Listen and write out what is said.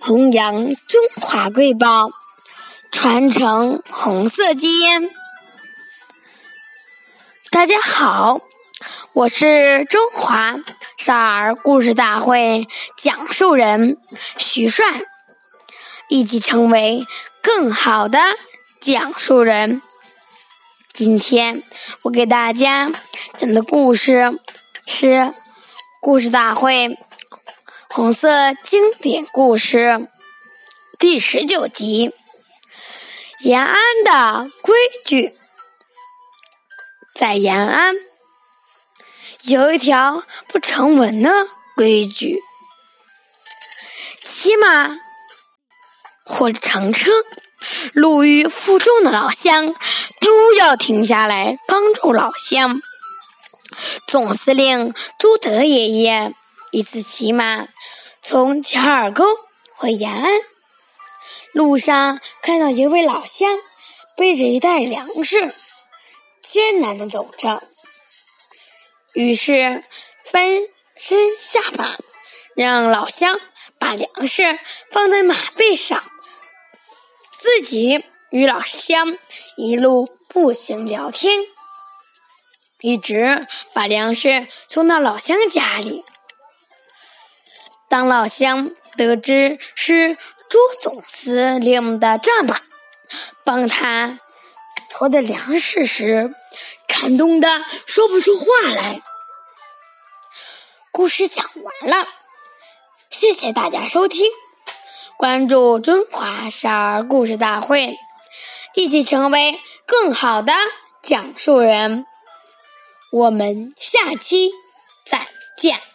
弘扬中华瑰宝，传承红色基因。大家好，我是中华少儿故事大会讲述人徐帅，一起成为更好的讲述人。今天我给大家讲的故事是故事大会。红色经典故事第十九集：延安的规矩。在延安，有一条不成文的规矩：骑马或者乘车，路遇负重的老乡，都要停下来帮助老乡。总司令朱德爷爷。一次骑马从乔尔沟回延安，路上看到一位老乡背着一袋粮食，艰难的走着。于是翻身下马，让老乡把粮食放在马背上，自己与老乡一路步行聊天，一直把粮食送到老乡家里。当老乡得知是朱总司令的战马帮他驮的粮食时，感动的说不出话来。故事讲完了，谢谢大家收听，关注中华少儿故事大会，一起成为更好的讲述人。我们下期再见。